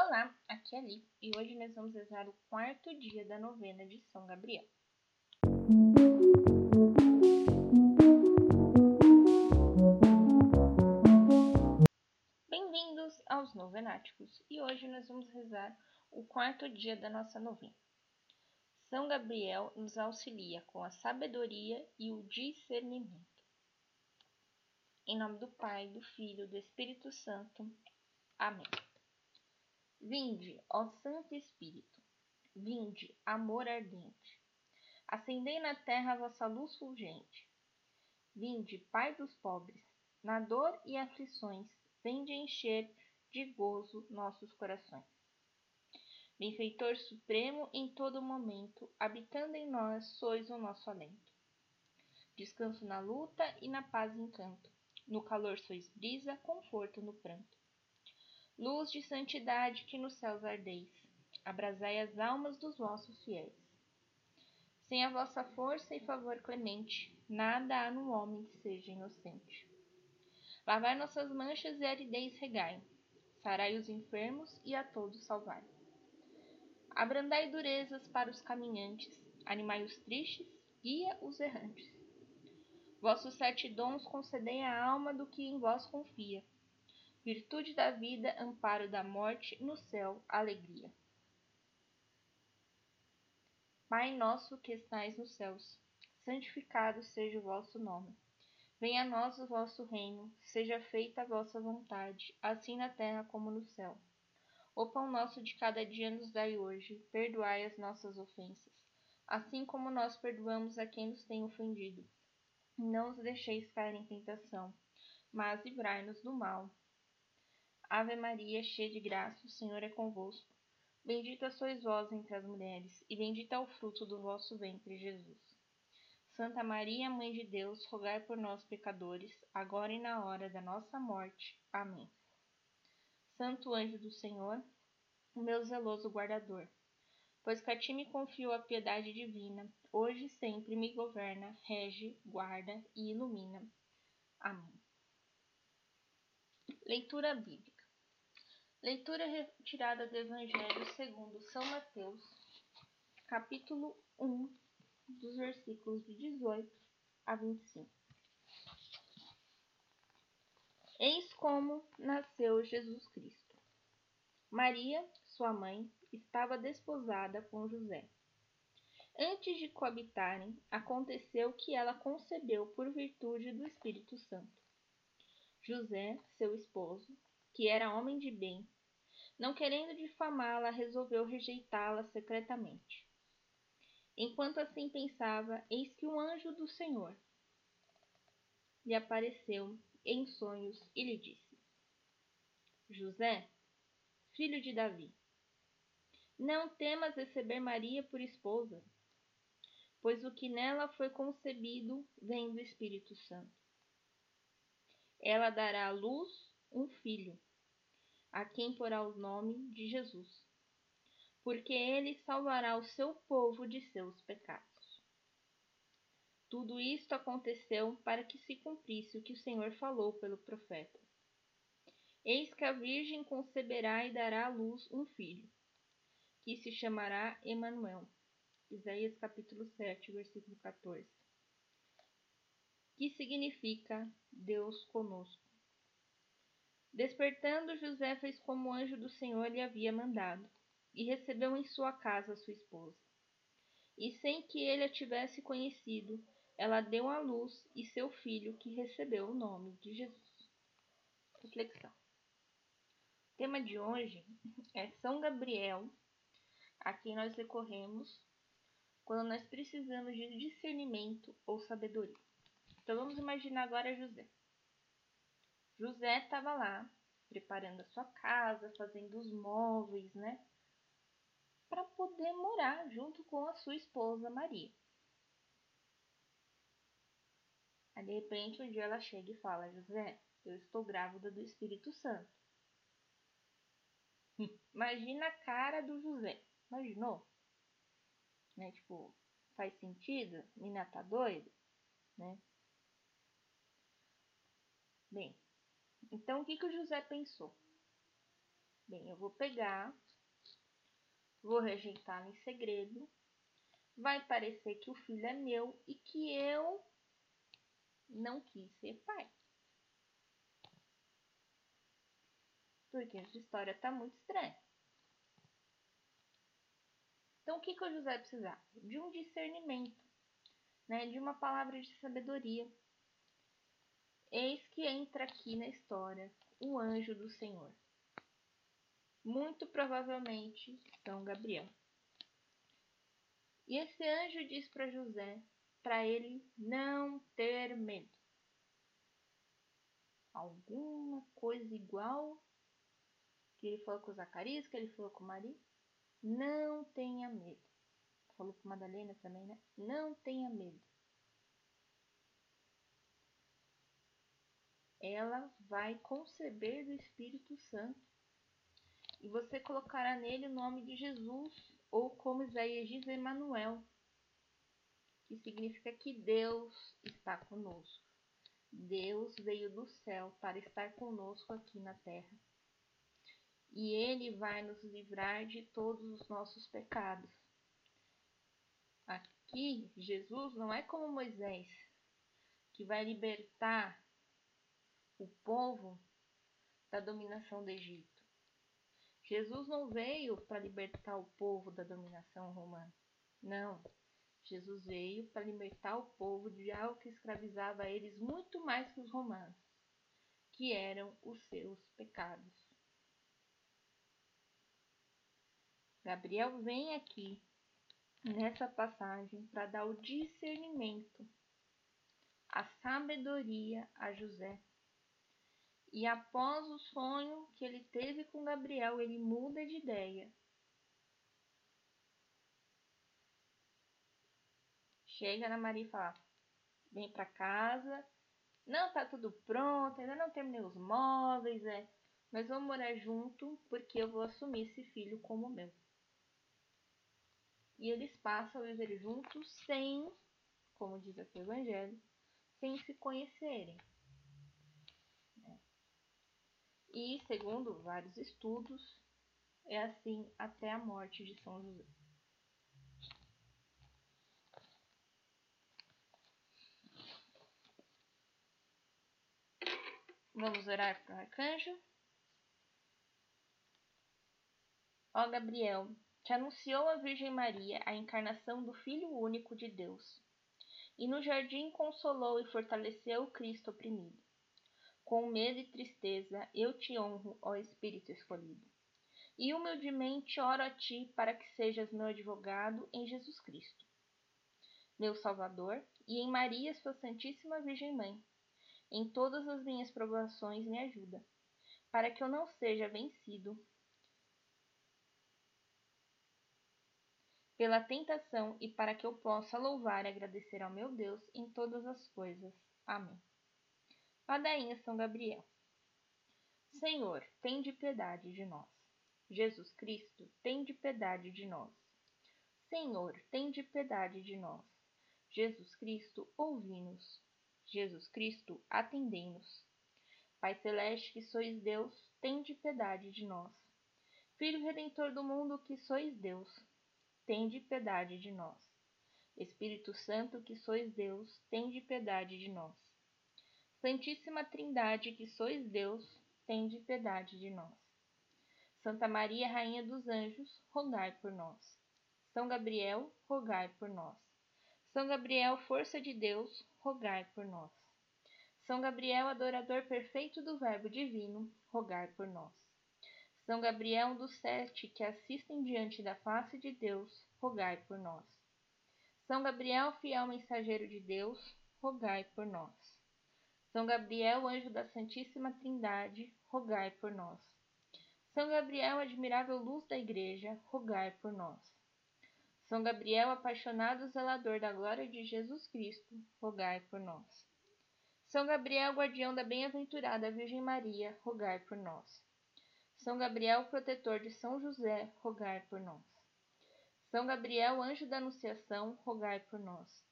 Olá, aqui é a Li e hoje nós vamos rezar o quarto dia da novena de São Gabriel. Bem-vindos aos Novenáticos e hoje nós vamos rezar o quarto dia da nossa novena. São Gabriel nos auxilia com a sabedoria e o discernimento. Em nome do Pai, do Filho e do Espírito Santo. Amém. Vinde, ó Santo Espírito, vinde, amor ardente, acendei na terra vossa luz fulgente. Vinde, Pai dos pobres, na dor e aflições, vinde encher de gozo nossos corações. Benfeitor supremo em todo momento, habitando em nós, sois o nosso alento. Descanso na luta e na paz encanto, no calor sois brisa, conforto no pranto luz de santidade que nos céus ardeis, abrasai as almas dos vossos fiéis. Sem a vossa força e favor clemente, nada há no homem que seja inocente. Lavai nossas manchas e aridez regai, sarai os enfermos e a todos salvai. Abrandai durezas para os caminhantes, animai os tristes, guia os errantes. Vossos sete dons concedei à alma do que em vós confia virtude da vida, amparo da morte, no céu, alegria. Pai nosso que estais nos céus, santificado seja o vosso nome. Venha a nós o vosso reino, seja feita a vossa vontade, assim na terra como no céu. O pão nosso de cada dia nos dai hoje, perdoai as nossas ofensas, assim como nós perdoamos a quem nos tem ofendido. Não os deixeis cair em tentação, mas livrai-nos do mal. Ave Maria, cheia de graça, o Senhor é convosco. Bendita sois vós entre as mulheres, e bendito é o fruto do vosso ventre, Jesus. Santa Maria, Mãe de Deus, rogai por nós, pecadores, agora e na hora da nossa morte. Amém. Santo anjo do Senhor, meu zeloso guardador, pois que a ti me confio a piedade divina, hoje e sempre me governa, rege, guarda e ilumina. Amém. Leitura bíblica. Leitura retirada do Evangelho segundo São Mateus, capítulo 1, dos versículos de 18 a 25. Eis como nasceu Jesus Cristo. Maria, sua mãe, estava desposada com José. Antes de coabitarem, aconteceu que ela concebeu por virtude do Espírito Santo. José, seu esposo, que era homem de bem, não querendo difamá-la, resolveu rejeitá-la secretamente. Enquanto assim pensava, eis que um anjo do Senhor lhe apareceu em sonhos e lhe disse: José, filho de Davi, não temas receber Maria por esposa, pois o que nela foi concebido vem do Espírito Santo. Ela dará à luz um filho a quem porá o nome de Jesus, porque ele salvará o seu povo de seus pecados. Tudo isto aconteceu para que se cumprisse o que o Senhor falou pelo profeta. Eis que a Virgem conceberá e dará à luz um filho, que se chamará Emanuel. Isaías capítulo 7, versículo 14. Que significa Deus conosco. Despertando, José fez como o anjo do Senhor lhe havia mandado, e recebeu em sua casa sua esposa. E sem que ele a tivesse conhecido, ela deu à luz e seu filho, que recebeu o nome de Jesus. Reflexão. O tema de hoje é São Gabriel, a quem nós recorremos quando nós precisamos de discernimento ou sabedoria. Então vamos imaginar agora José. José estava lá preparando a sua casa, fazendo os móveis, né? Para poder morar junto com a sua esposa Maria. Aí de repente um dia ela chega e fala: José, eu estou grávida do Espírito Santo. Imagina a cara do José. Imaginou? Né? Tipo, faz sentido? Mina tá doida? Né? Bem, então, o que, que o José pensou? Bem, eu vou pegar, vou rejeitar em segredo, vai parecer que o filho é meu e que eu não quis ser pai. Porque essa história está muito estranha. Então, o que, que o José precisava? De um discernimento, né? de uma palavra de sabedoria. Eis que entra aqui na história o anjo do Senhor. Muito provavelmente São Gabriel. E esse anjo diz para José para ele não ter medo. Alguma coisa igual que ele falou com Zacarias, que ele falou com Maria. Não tenha medo. Falou com Madalena também, né? Não tenha medo. Ela vai conceber do Espírito Santo e você colocará nele o nome de Jesus, ou como Isaías diz, Emanuel, que significa que Deus está conosco. Deus veio do céu para estar conosco aqui na terra. E ele vai nos livrar de todos os nossos pecados. Aqui, Jesus não é como Moisés, que vai libertar o povo da dominação do Egito. Jesus não veio para libertar o povo da dominação romana. Não. Jesus veio para libertar o povo de algo que escravizava eles muito mais que os romanos, que eram os seus pecados. Gabriel vem aqui nessa passagem para dar o discernimento, a sabedoria a José. E após o sonho que ele teve com Gabriel, ele muda de ideia chega na Maria e fala: vem para casa. Não tá tudo pronto, ainda não terminei os móveis, é. Mas vamos morar junto porque eu vou assumir esse filho como meu. E eles passam a viver juntos sem, como diz aqui o Evangelho, sem se conhecerem. E, segundo vários estudos, é assim até a morte de São José. Vamos orar para o arcanjo. Ó Gabriel, te anunciou a Virgem Maria a encarnação do Filho único de Deus, e no jardim consolou e fortaleceu o Cristo oprimido. Com medo e tristeza eu te honro, ó Espírito escolhido, e humildemente oro a ti para que sejas meu advogado em Jesus Cristo, meu Salvador, e em Maria, sua Santíssima Virgem Mãe em todas as minhas provações me ajuda, para que eu não seja vencido pela tentação e para que eu possa louvar e agradecer ao meu Deus em todas as coisas. Amém. Padainha São Gabriel. Senhor, tem de piedade de nós. Jesus Cristo, tem de piedade de nós. Senhor, tem de piedade de nós. Jesus Cristo, ouvi-nos. Jesus Cristo, atendei-nos. Pai celeste, que sois Deus, tende piedade de nós. Filho redentor do mundo, que sois Deus, tende piedade de nós. Espírito Santo, que sois Deus, tende piedade de nós. Santíssima Trindade, que sois Deus, tende piedade de nós. Santa Maria, Rainha dos Anjos, rogai por nós. São Gabriel, rogai por nós. São Gabriel, força de Deus, rogai por nós. São Gabriel, adorador perfeito do Verbo divino, rogai por nós. São Gabriel, dos sete que assistem diante da face de Deus, rogai por nós. São Gabriel, fiel mensageiro de Deus, rogai por nós. São Gabriel, anjo da Santíssima Trindade, rogai por nós. São Gabriel, admirável luz da Igreja, rogai por nós. São Gabriel, apaixonado zelador da glória de Jesus Cristo, rogai por nós. São Gabriel, guardião da bem-aventurada Virgem Maria, rogai por nós. São Gabriel, protetor de São José, rogai por nós. São Gabriel, anjo da Anunciação, rogai por nós.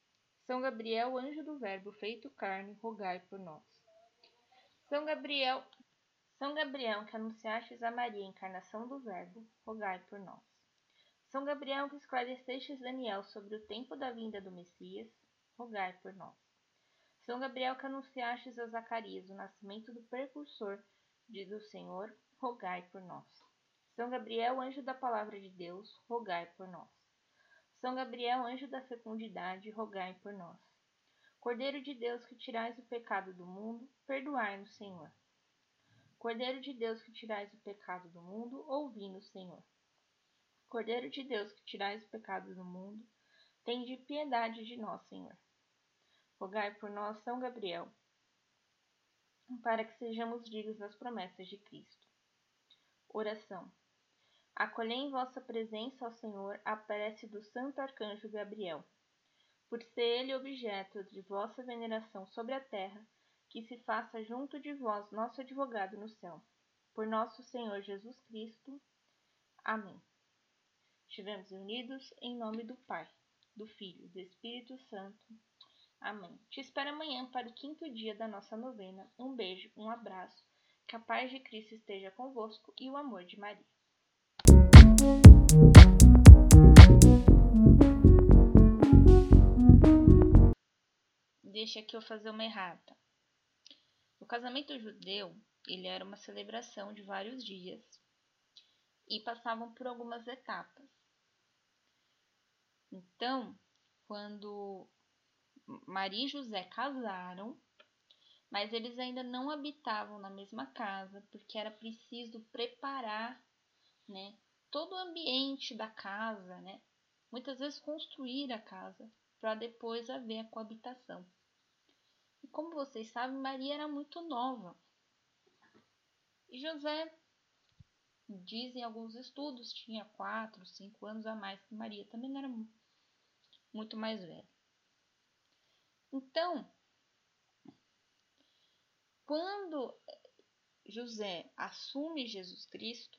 São Gabriel, anjo do Verbo feito carne, rogai por nós. São Gabriel, São Gabriel, que anunciastes a Maria encarnação do Verbo, rogai por nós. São Gabriel, que esclarecestes Daniel sobre o tempo da vinda do Messias, rogai por nós. São Gabriel, que anunciastes a Zacarias o nascimento do precursor do Senhor, rogai por nós. São Gabriel, anjo da palavra de Deus, rogai por nós. São Gabriel, anjo da fecundidade, rogai por nós. Cordeiro de Deus, que tirais o pecado do mundo, perdoai-nos, Senhor. Cordeiro de Deus que tirais o pecado do mundo, ouvi-nos, Senhor. Cordeiro de Deus que tirais o pecado do mundo, tende piedade de nós, Senhor. Rogai por nós, São Gabriel, para que sejamos dignos das promessas de Cristo. Oração. Acolhei em vossa presença ao Senhor a prece do Santo Arcanjo Gabriel. Por ser ele objeto de vossa veneração sobre a terra, que se faça junto de vós nosso advogado no céu. Por nosso Senhor Jesus Cristo. Amém. Estivemos unidos em nome do Pai, do Filho do Espírito Santo. Amém. Te espero amanhã para o quinto dia da nossa novena. Um beijo, um abraço. Que a paz de Cristo esteja convosco e o amor de Maria. Deixa aqui eu fazer uma errata. O casamento judeu, ele era uma celebração de vários dias e passavam por algumas etapas. Então, quando Maria e José casaram, mas eles ainda não habitavam na mesma casa, porque era preciso preparar, né, todo o ambiente da casa, né? Muitas vezes construir a casa para depois haver a coabitação. E como vocês sabem, Maria era muito nova. E José, dizem alguns estudos, tinha quatro, cinco anos a mais que Maria, também era muito mais velho. Então, quando José assume Jesus Cristo,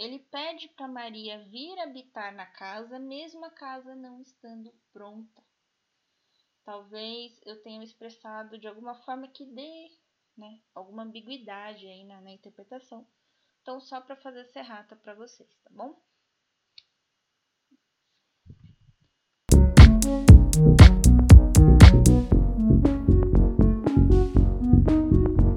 ele pede para Maria vir habitar na casa, mesmo a casa não estando pronta talvez eu tenha expressado de alguma forma que dê né, alguma ambiguidade aí na, na interpretação. Então, só para fazer serrata para vocês, tá bom?